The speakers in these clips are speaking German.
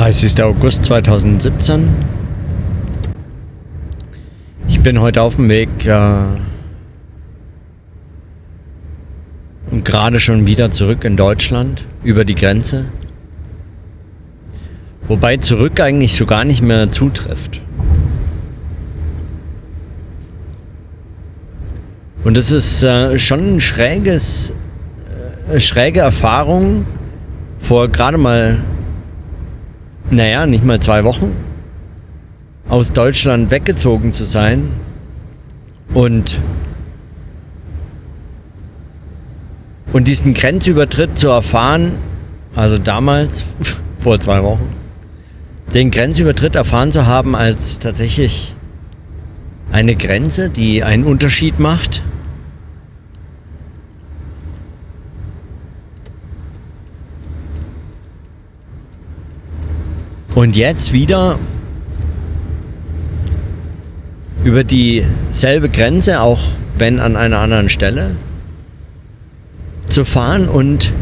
30. August 2017. Ich bin heute auf dem Weg äh, und gerade schon wieder zurück in Deutschland über die Grenze. Wobei zurück eigentlich so gar nicht mehr zutrifft. Und es ist äh, schon ein schräges, äh, schräge Erfahrung vor gerade mal naja, nicht mal zwei Wochen. Aus Deutschland weggezogen zu sein und und diesen Grenzübertritt zu erfahren, also damals vor zwei Wochen, den Grenzübertritt erfahren zu haben als tatsächlich eine Grenze, die einen Unterschied macht Und jetzt wieder über dieselbe Grenze, auch wenn an einer anderen Stelle, zu fahren und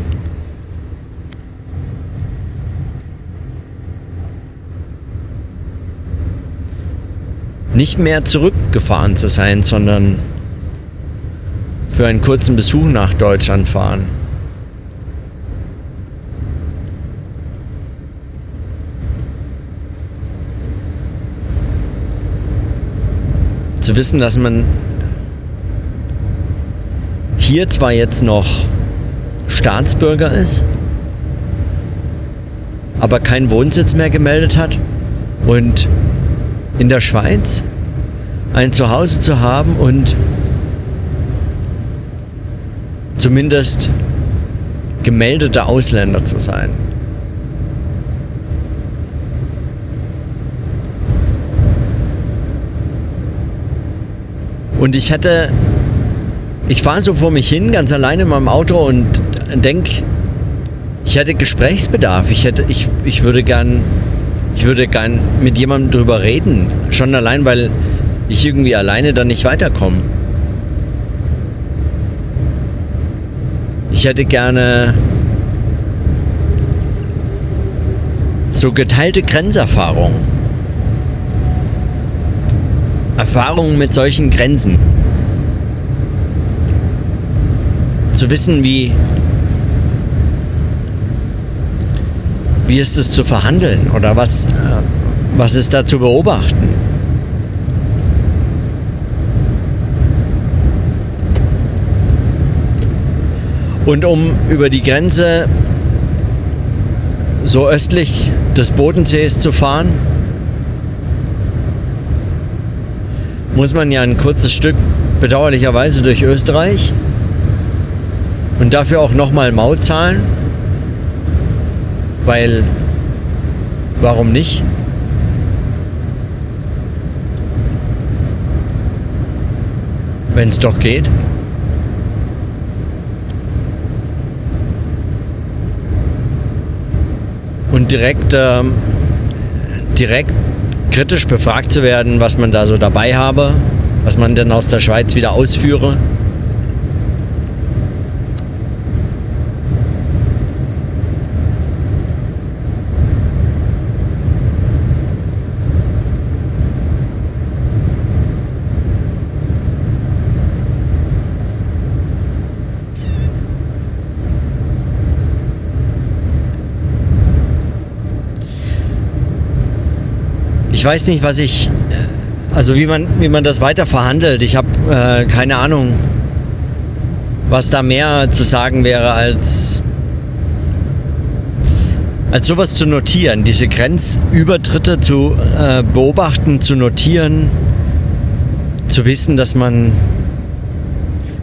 nicht mehr zurückgefahren zu sein, sondern für einen kurzen Besuch nach Deutschland fahren. Zu wissen, dass man hier zwar jetzt noch Staatsbürger ist, aber keinen Wohnsitz mehr gemeldet hat und in der Schweiz ein Zuhause zu haben und zumindest gemeldeter Ausländer zu sein. Und ich hatte, ich fahre so vor mich hin, ganz alleine in meinem Auto und denke, ich hätte Gesprächsbedarf. Ich hätte, ich, ich würde gern, ich würde gern mit jemandem drüber reden. Schon allein, weil ich irgendwie alleine dann nicht weiterkomme. Ich hätte gerne so geteilte Grenzerfahrungen. Erfahrungen mit solchen Grenzen. Zu wissen, wie, wie ist es zu verhandeln oder was, was ist da zu beobachten. Und um über die Grenze so östlich des Bodensees zu fahren, muss man ja ein kurzes Stück bedauerlicherweise durch Österreich und dafür auch nochmal Maut zahlen, weil warum nicht? Wenn es doch geht. Und direkt, ähm, direkt kritisch befragt zu werden, was man da so dabei habe, was man denn aus der Schweiz wieder ausführe. Ich weiß nicht, was ich, also wie man, wie man das weiter verhandelt. Ich habe äh, keine Ahnung, was da mehr zu sagen wäre als als sowas zu notieren, diese Grenzübertritte zu äh, beobachten, zu notieren, zu wissen, dass man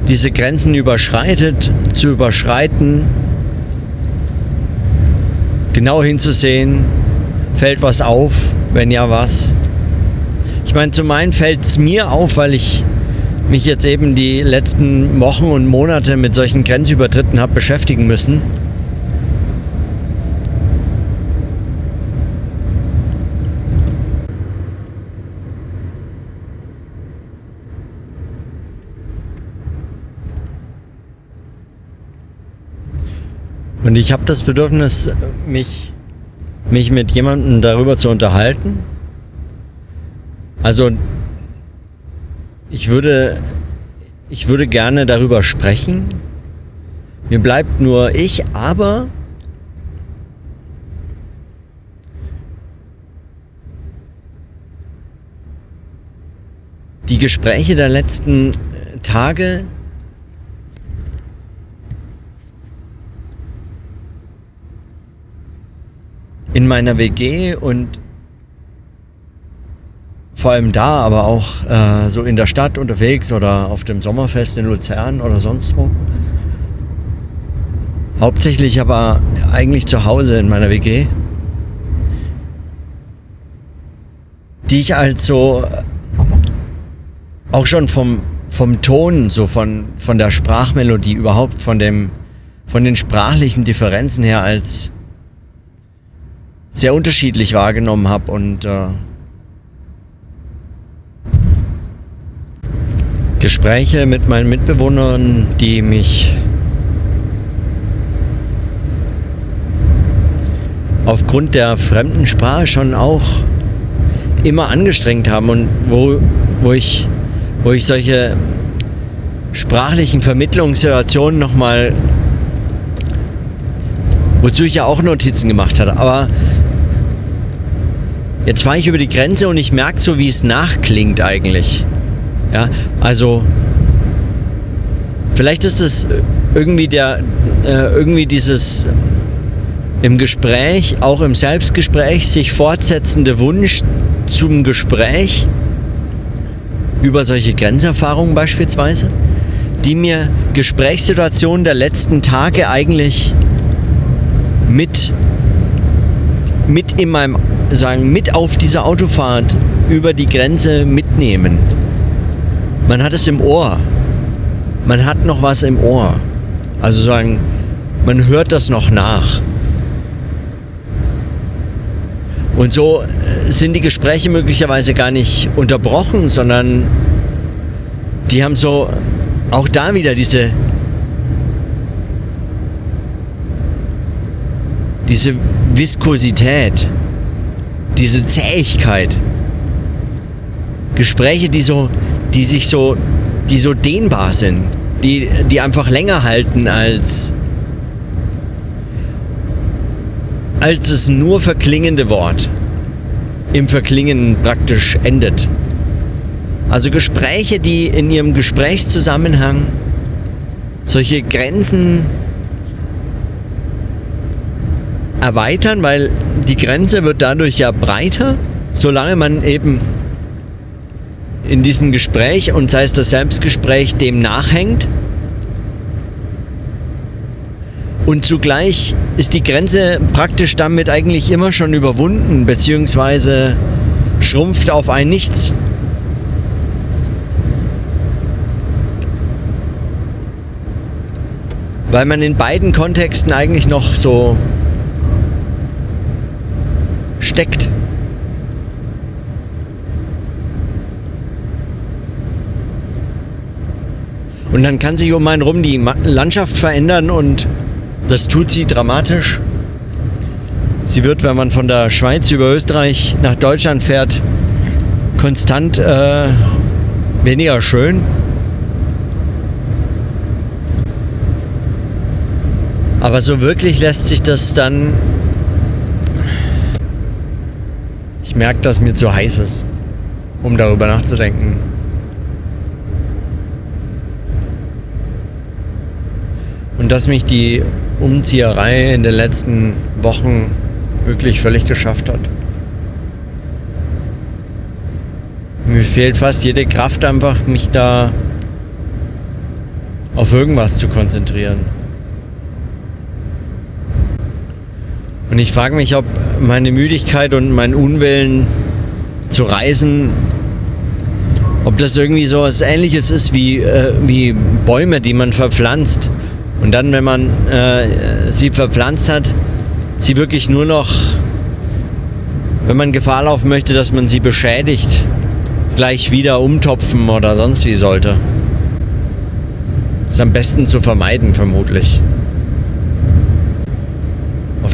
diese Grenzen überschreitet, zu überschreiten, genau hinzusehen, fällt was auf, wenn ja, was? Ich meine, zum einen fällt es mir auf, weil ich mich jetzt eben die letzten Wochen und Monate mit solchen Grenzübertritten habe beschäftigen müssen. Und ich habe das Bedürfnis, mich mich mit jemandem darüber zu unterhalten. Also ich würde, ich würde gerne darüber sprechen. Mir bleibt nur ich, aber die Gespräche der letzten Tage in meiner WG und vor allem da, aber auch äh, so in der Stadt unterwegs oder auf dem Sommerfest in Luzern oder sonst wo. Hauptsächlich aber eigentlich zu Hause in meiner WG. Die ich als so auch schon vom, vom Ton, so von, von der Sprachmelodie überhaupt, von dem, von den sprachlichen Differenzen her als sehr unterschiedlich wahrgenommen habe und äh, Gespräche mit meinen Mitbewohnern, die mich aufgrund der fremden Sprache schon auch immer angestrengt haben und wo, wo ich wo ich solche sprachlichen Vermittlungssituationen nochmal, wozu ich ja auch Notizen gemacht hatte, aber jetzt fahre ich über die Grenze und ich merke so, wie es nachklingt eigentlich. Ja, also vielleicht ist es irgendwie der, äh, irgendwie dieses im Gespräch, auch im Selbstgespräch, sich fortsetzende Wunsch zum Gespräch über solche Grenzerfahrungen beispielsweise, die mir Gesprächssituationen der letzten Tage eigentlich mit, mit in meinem, sagen, mit auf dieser Autofahrt über die Grenze mitnehmen. Man hat es im Ohr. Man hat noch was im Ohr. Also sagen, man hört das noch nach. Und so äh, sind die Gespräche möglicherweise gar nicht unterbrochen, sondern die haben so auch da wieder diese diese Viskosität, diese Zähigkeit. Gespräche, die so die sich so, die so dehnbar sind, die, die einfach länger halten als, als das nur verklingende Wort im Verklingen praktisch endet. Also Gespräche, die in ihrem Gesprächszusammenhang solche Grenzen erweitern, weil die Grenze wird dadurch ja breiter, solange man eben in diesem Gespräch und sei es das Selbstgespräch dem nachhängt. Und zugleich ist die Grenze praktisch damit eigentlich immer schon überwunden, beziehungsweise schrumpft auf ein Nichts. Weil man in beiden Kontexten eigentlich noch so steckt. Und dann kann sich um einen rum die Landschaft verändern und das tut sie dramatisch. Sie wird, wenn man von der Schweiz über Österreich nach Deutschland fährt, konstant äh, weniger schön. Aber so wirklich lässt sich das dann... Ich merke, dass mir zu heiß ist, um darüber nachzudenken. Und dass mich die Umzieherei in den letzten Wochen wirklich völlig geschafft hat. Mir fehlt fast jede Kraft einfach, mich da auf irgendwas zu konzentrieren. Und ich frage mich, ob meine Müdigkeit und mein Unwillen zu reisen, ob das irgendwie so was Ähnliches ist wie, äh, wie Bäume, die man verpflanzt und dann, wenn man äh, sie verpflanzt hat, sie wirklich nur noch, wenn man Gefahr laufen möchte, dass man sie beschädigt, gleich wieder umtopfen oder sonst wie sollte. Ist am besten zu vermeiden, vermutlich.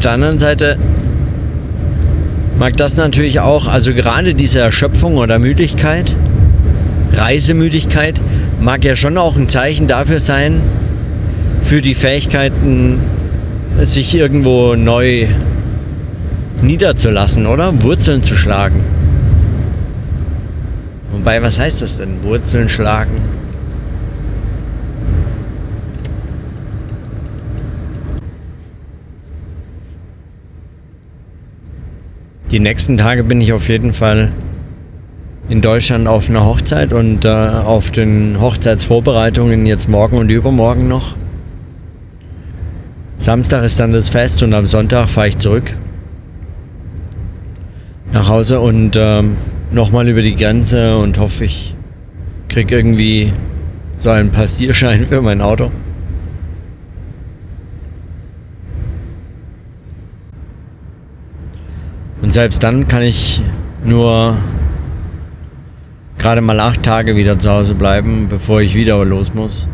Auf der anderen Seite mag das natürlich auch, also gerade diese Erschöpfung oder Müdigkeit, Reisemüdigkeit, mag ja schon auch ein Zeichen dafür sein, für die Fähigkeiten, sich irgendwo neu niederzulassen, oder? Wurzeln zu schlagen. Wobei, was heißt das denn? Wurzeln schlagen? Die nächsten Tage bin ich auf jeden Fall in Deutschland auf einer Hochzeit und äh, auf den Hochzeitsvorbereitungen jetzt morgen und übermorgen noch. Samstag ist dann das Fest und am Sonntag fahre ich zurück nach Hause und ähm, nochmal über die Grenze und hoffe, ich kriege irgendwie so einen Passierschein für mein Auto. Und selbst dann kann ich nur gerade mal acht Tage wieder zu Hause bleiben, bevor ich wieder los muss.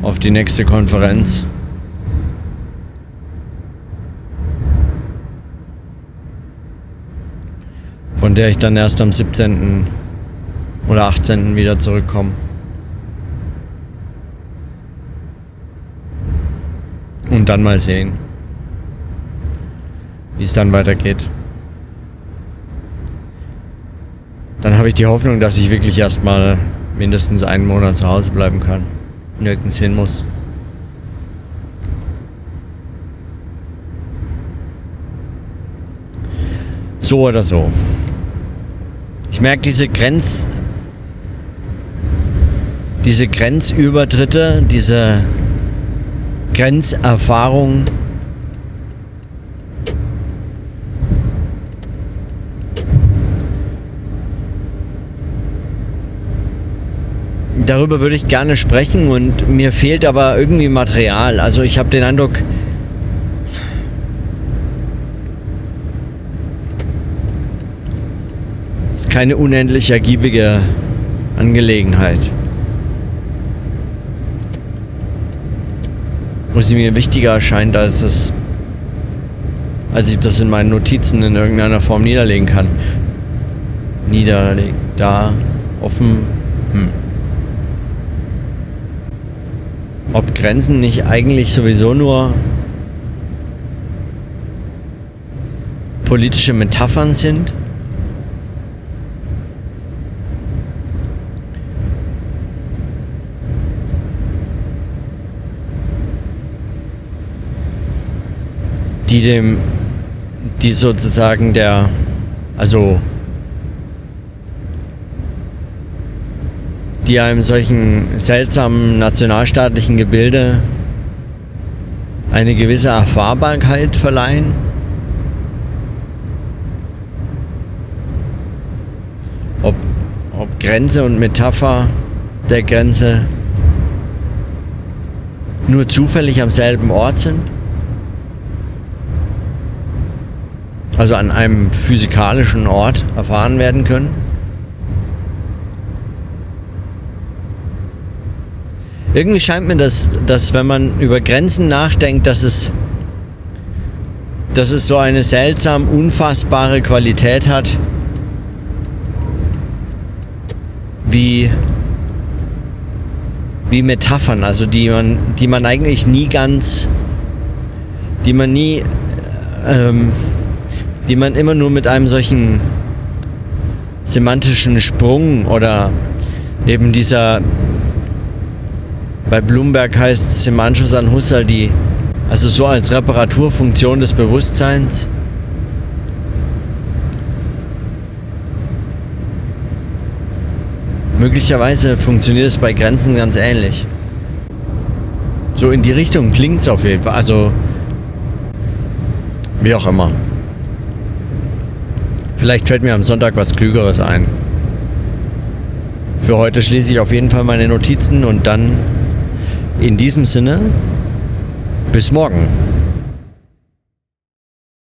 Auf die nächste Konferenz. Von der ich dann erst am 17. oder 18. wieder zurückkomme. Und dann mal sehen wie es dann weitergeht. Dann habe ich die Hoffnung, dass ich wirklich erstmal mindestens einen Monat zu Hause bleiben kann. Nirgends hin muss. So oder so. Ich merke diese Grenz, diese Grenzübertritte, diese Grenzerfahrung darüber würde ich gerne sprechen und mir fehlt aber irgendwie Material. Also ich habe den Eindruck, es ist keine unendlich ergiebige Angelegenheit. Wo sie mir wichtiger erscheint, als es als ich das in meinen Notizen in irgendeiner Form niederlegen kann. Niederlegen, da, offen, hm. Ob Grenzen nicht eigentlich sowieso nur politische Metaphern sind. die dem, die sozusagen der, also die einem solchen seltsamen nationalstaatlichen Gebilde eine gewisse Erfahrbarkeit verleihen. Ob, ob Grenze und Metapher der Grenze nur zufällig am selben Ort sind. Also an einem physikalischen Ort erfahren werden können. Irgendwie scheint mir das, dass wenn man über Grenzen nachdenkt, dass es, dass es so eine seltsam unfassbare Qualität hat, wie, wie Metaphern, also die man, die man eigentlich nie ganz, die man nie, ähm, die man immer nur mit einem solchen semantischen Sprung oder eben dieser bei Bloomberg heißt Semanchus an Husserl die, also so als Reparaturfunktion des Bewusstseins. Möglicherweise funktioniert es bei Grenzen ganz ähnlich. So in die Richtung klingt es auf jeden Fall. Also, wie auch immer. Vielleicht fällt mir am Sonntag was Klügeres ein. Für heute schließe ich auf jeden Fall meine Notizen und dann in diesem Sinne, bis morgen.